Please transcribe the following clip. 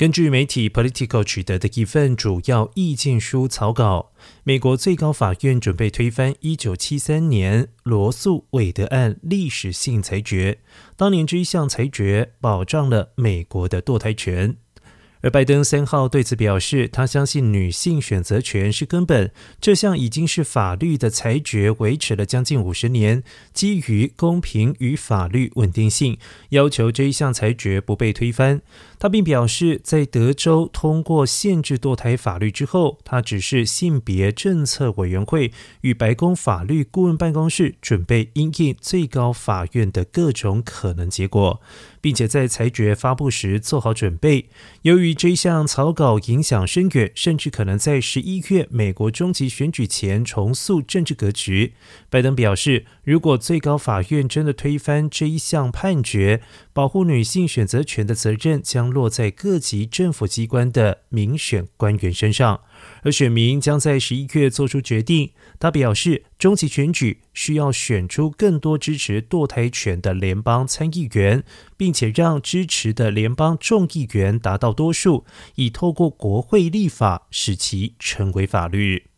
根据媒体 Political 取得的一份主要意见书草稿，美国最高法院准备推翻1973年罗素韦德案历史性裁决。当年这一项裁决保障了美国的堕胎权。而拜登三号对此表示，他相信女性选择权是根本。这项已经是法律的裁决，维持了将近五十年，基于公平与法律稳定性，要求这一项裁决不被推翻。他并表示，在德州通过限制堕胎法律之后，他只是性别政策委员会与白宫法律顾问办公室准备应应最高法院的各种可能结果。并且在裁决发布时做好准备。由于这项草稿影响深远，甚至可能在十一月美国中期选举前重塑政治格局。拜登表示，如果最高法院真的推翻这一项判决，保护女性选择权的责任将落在各级政府机关的民选官员身上。而选民将在十一月做出决定。他表示，中期选举需要选出更多支持堕胎权的联邦参议员，并且让支持的联邦众议员达到多数，以透过国会立法使其成为法律。